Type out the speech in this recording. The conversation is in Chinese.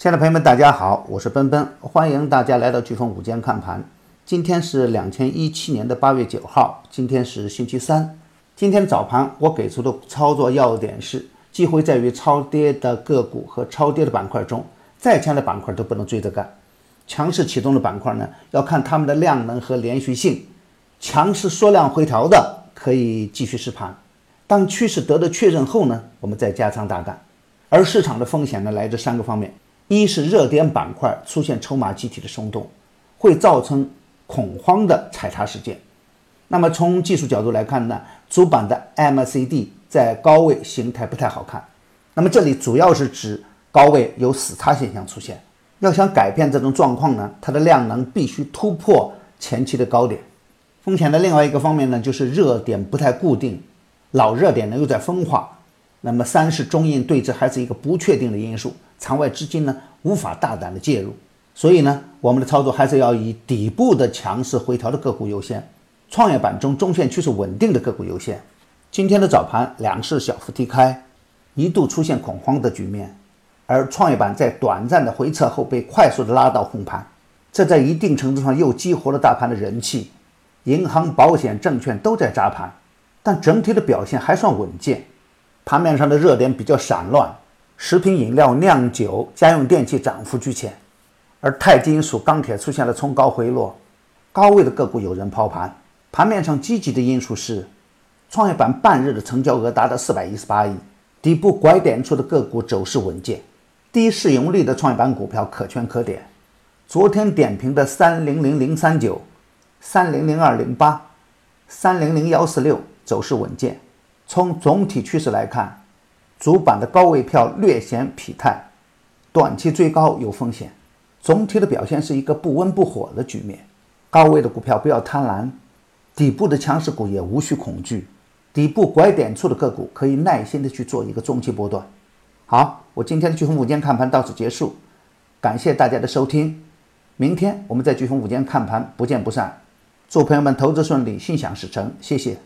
亲爱的朋友们，大家好，我是奔奔，欢迎大家来到飓风午间看盘。今天是两千一七年的八月九号，今天是星期三。今天早盘我给出的操作要点是：机会在于超跌的个股和超跌的板块中，再强的板块都不能追着干。强势启动的板块呢，要看它们的量能和连续性。强势缩量回调的可以继续试盘，当趋势得到确认后呢，我们再加仓大干。而市场的风险呢，来自三个方面：一是热点板块出现筹码集体的松动，会造成恐慌的踩踏事件。那么从技术角度来看呢，主板的 MACD 在高位形态不太好看。那么这里主要是指高位有死叉现象出现。要想改变这种状况呢，它的量能必须突破前期的高点。风险的另外一个方面呢，就是热点不太固定，老热点呢又在分化。那么三是中印对峙还是一个不确定的因素，场外资金呢无法大胆的介入。所以呢，我们的操作还是要以底部的强势回调的个股优先，创业板中中线趋势稳定的个股优先。今天的早盘两市小幅低开，一度出现恐慌的局面，而创业板在短暂的回撤后被快速的拉到红盘，这在一定程度上又激活了大盘的人气。银行、保险、证券都在砸盘，但整体的表现还算稳健。盘面上的热点比较散乱，食品饮料、酿酒、家用电器涨幅居前，而钛金属、钢铁出现了冲高回落，高位的个股有人抛盘。盘面上积极的因素是，创业板半日的成交额达到四百一十八亿，底部拐点处的个股走势稳健，低市盈率的创业板股票可圈可点。昨天点评的三零零零三九。三零零二零八，三零零幺四六走势稳健。从总体趋势来看，主板的高位票略显疲态，短期追高有风险。总体的表现是一个不温不火的局面。高位的股票不要贪婪，底部的强势股也无需恐惧。底部拐点处的个股可以耐心的去做一个中期波段。好，我今天的飓风午间看盘到此结束，感谢大家的收听。明天我们在飓风午间看盘不见不散。祝朋友们投资顺利，心想事成，谢谢。